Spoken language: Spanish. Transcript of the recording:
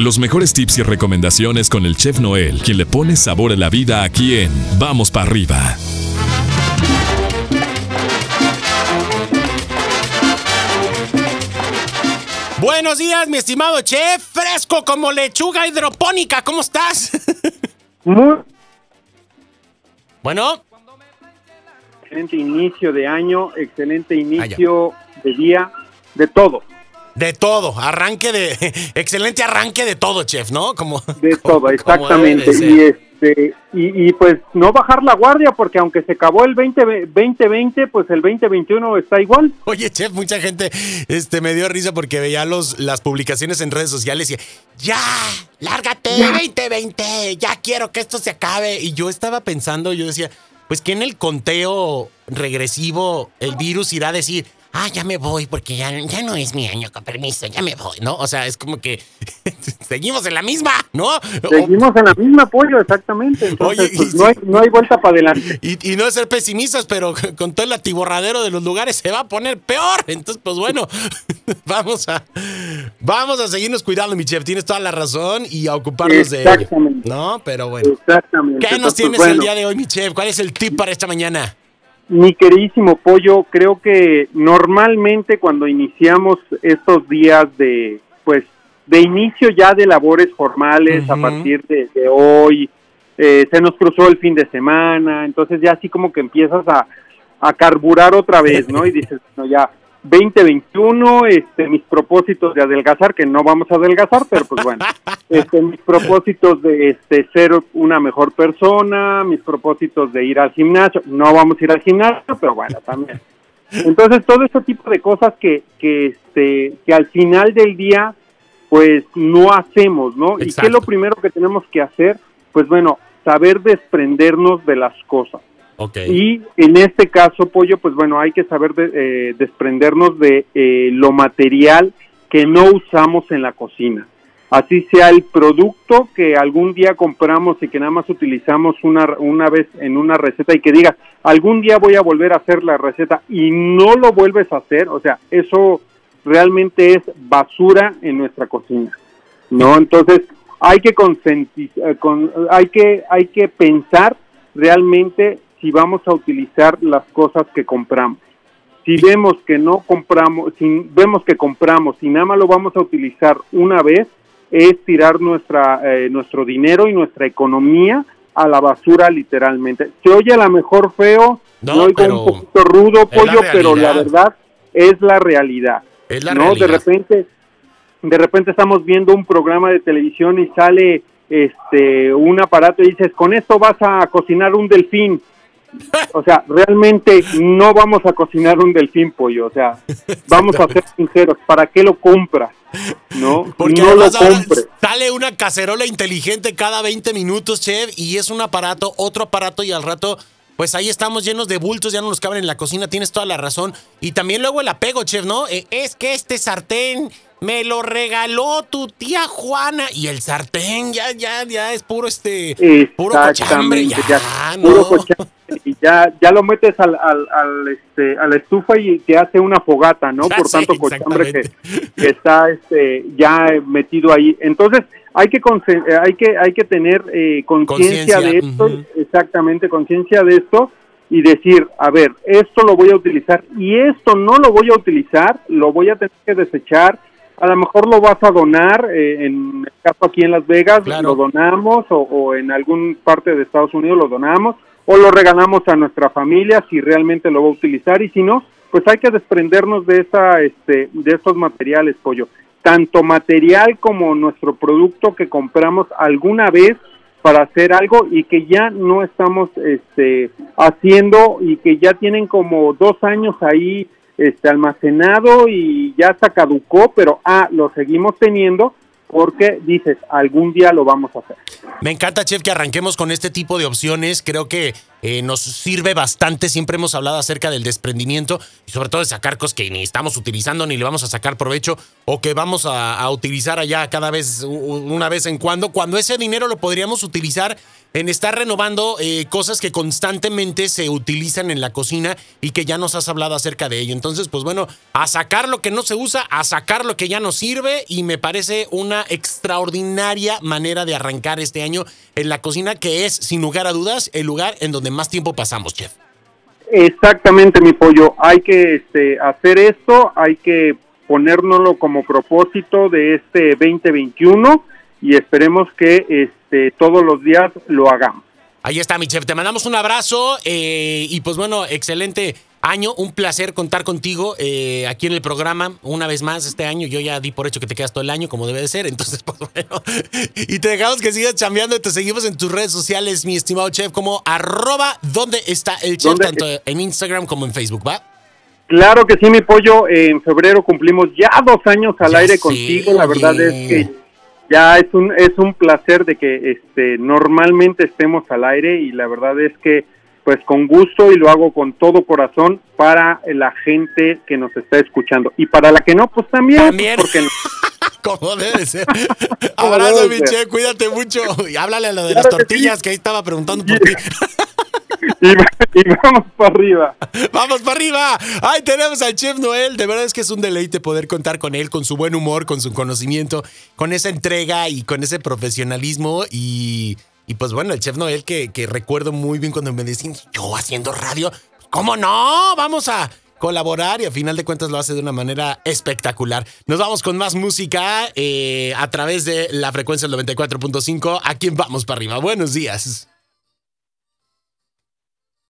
Los mejores tips y recomendaciones con el chef Noel, quien le pone sabor a la vida aquí en Vamos para arriba. Buenos días, mi estimado chef, fresco como lechuga hidropónica, ¿cómo estás? Muy bueno, excelente inicio de año, excelente Ah, inicio de día, de todo, de todo, arranque de, excelente arranque de todo, chef, ¿no? Como de como- todo, exactamente. de Y este y, y, pues no bajar la guardia porque aunque se acabó el 20, 2020, pues el 2021 está igual. Oye, chef, mucha gente este, me dio risa porque veía los, las publicaciones en redes sociales y ya, lárgate, 2020, ya quiero que esto se acabe. Y yo estaba pensando, yo decía, pues que en el conteo regresivo el virus irá a decir, ah, ya me voy porque ya, ya no es mi año, con permiso, ya me voy, ¿no? O sea, es como que seguimos en la misma, ¿no? Seguimos en la misma pollo, exactamente. Entonces, Oye, pues, y no, hay, no hay vuelta para adelante. Y, y no es ser pesimistas, pero con todo el atiborradero de los lugares se va a poner peor. Entonces, pues bueno, vamos a vamos a seguirnos cuidando, mi chef. Tienes toda la razón y a ocuparnos de. Exactamente. No, pero bueno. Exactamente. ¿Qué nos Entonces, tienes bueno, el día de hoy, mi chef? ¿Cuál es el tip para esta mañana? Mi queridísimo pollo, creo que normalmente cuando iniciamos estos días de, pues, de inicio ya de labores formales a partir de, de hoy, eh, se nos cruzó el fin de semana, entonces ya así como que empiezas a, a carburar otra vez, ¿no? Y dices, no, ya 2021, este, mis propósitos de adelgazar, que no vamos a adelgazar, pero pues bueno, este, mis propósitos de este, ser una mejor persona, mis propósitos de ir al gimnasio, no vamos a ir al gimnasio, pero bueno, también. Entonces, todo ese tipo de cosas que, que, este, que al final del día, pues no hacemos, ¿no? ¿Y qué es lo primero que tenemos que hacer? Pues bueno, saber desprendernos de las cosas. Y en este caso, Pollo, pues bueno, hay que saber de- eh, desprendernos de eh, lo material que no usamos en la cocina. Así sea el producto que algún día compramos y que nada más utilizamos una, una vez en una receta y que digas, algún día voy a volver a hacer la receta y no lo vuelves a hacer, o sea, eso realmente es basura en nuestra cocina. ¿no? Entonces, hay que eh, con, hay que hay que pensar realmente si vamos a utilizar las cosas que compramos. Si vemos que no compramos, si vemos que compramos y nada más lo vamos a utilizar una vez, es tirar nuestra eh, nuestro dinero y nuestra economía a la basura literalmente. Se oye a lo mejor feo, No, no, oigo un poquito rudo, la pollo, pero la verdad es la realidad. Es la no, realidad. de repente, de repente estamos viendo un programa de televisión y sale este un aparato y dices, con esto vas a cocinar un delfín. O sea, realmente no vamos a cocinar un delfín pollo, o sea, vamos a ser sinceros, ¿para qué lo compras? No, Porque no lo compres. sale una cacerola inteligente cada 20 minutos, chef, y es un aparato, otro aparato, y al rato, pues ahí estamos llenos de bultos, ya no nos caben en la cocina, tienes toda la razón. Y también luego el apego, chef, ¿no? Eh, es que este sartén me lo regaló tu tía Juana, y el sartén ya, ya, ya es puro este, puro cochambre, ya, ¿no? puro cochambre, y ya, ya lo metes al, al, al, este, a la estufa y te hace una fogata, ¿no? Ya Por sé, tanto cochambre que, exactamente. que está este, ya metido ahí. Entonces, hay que, eh, hay que, hay que tener eh, conciencia de esto, exactamente, conciencia de esto y decir, a ver, esto lo voy a utilizar y esto no lo voy a utilizar, lo voy a tener que desechar. A lo mejor lo vas a donar, eh, en el caso aquí en Las Vegas, Claro. lo donamos o, o en algún parte de Estados Unidos lo donamos o lo regalamos a nuestra familia si realmente lo va a utilizar y si no, pues hay que desprendernos de esa, este, de estos materiales, pollo. Tanto material como nuestro producto que compramos alguna vez para hacer algo y que ya no estamos este, haciendo y que ya tienen como dos años ahí este, almacenado y ya se caducó, pero ah, lo seguimos teniendo porque dices, algún día lo vamos a hacer. Me encanta, chef, que arranquemos con este tipo de opciones. Creo que eh, nos sirve bastante. Siempre hemos hablado acerca del desprendimiento y sobre todo de sacar cosas que ni estamos utilizando ni le vamos a sacar provecho o que vamos a, utilizar allá cada vez, una vez en cuando, cuando ese dinero lo podríamos utilizar en estar renovando eh, cosas que constantemente se utilizan en la cocina y que ya nos has hablado acerca de ello. Entonces, pues bueno, a sacar lo que no se usa, a sacar lo que ya no sirve y me parece una extraordinaria manera de arrancar este año en la cocina que es, sin lugar a dudas, el lugar en donde más tiempo pasamos, chef. Exactamente, mi pollo. Hay que este, hacer esto, hay que ponérnoslo como propósito de este 2021 y esperemos que este, todos los días lo hagamos. Ahí está, mi chef. Te mandamos un abrazo eh, y pues bueno, excelente año. Un placer contar contigo eh, aquí en el programa una vez más este año. Yo ya di por hecho que te quedas todo el año como debe de ser. Entonces, pues bueno. Y te dejamos que sigas chambeando y te seguimos en tus redes sociales, mi estimado chef, como arroba donde está el chef, tanto en Instagram como en Facebook, ¿va? Claro que sí, mi pollo. En febrero cumplimos ya dos años al aire contigo. La verdad es que ya es un es un placer de que este normalmente estemos al aire y la verdad es que pues con gusto y lo hago con todo corazón para la gente que nos está escuchando y para la que no pues también, ¿También? porque como debe ser. Abrazo, Michelle, cuídate mucho. Y háblale a lo de las tortillas, que, ahí estaba preguntando por ti. y, vamos para arriba. Vamos para arriba. Ay, tenemos al Chef Noel. De verdad es que es un deleite poder contar con él, con su buen humor, con su conocimiento, con esa entrega y con ese profesionalismo. Y, y pues bueno, el Chef Noel que, que recuerdo muy bien cuando me decían, yo haciendo radio, ¿cómo no? Vamos a colaborar y a final de cuentas lo hace de una manera espectacular. Nos vamos con más música eh, a través de la frecuencia del 94.5. ¿A quién vamos para arriba? Buenos días.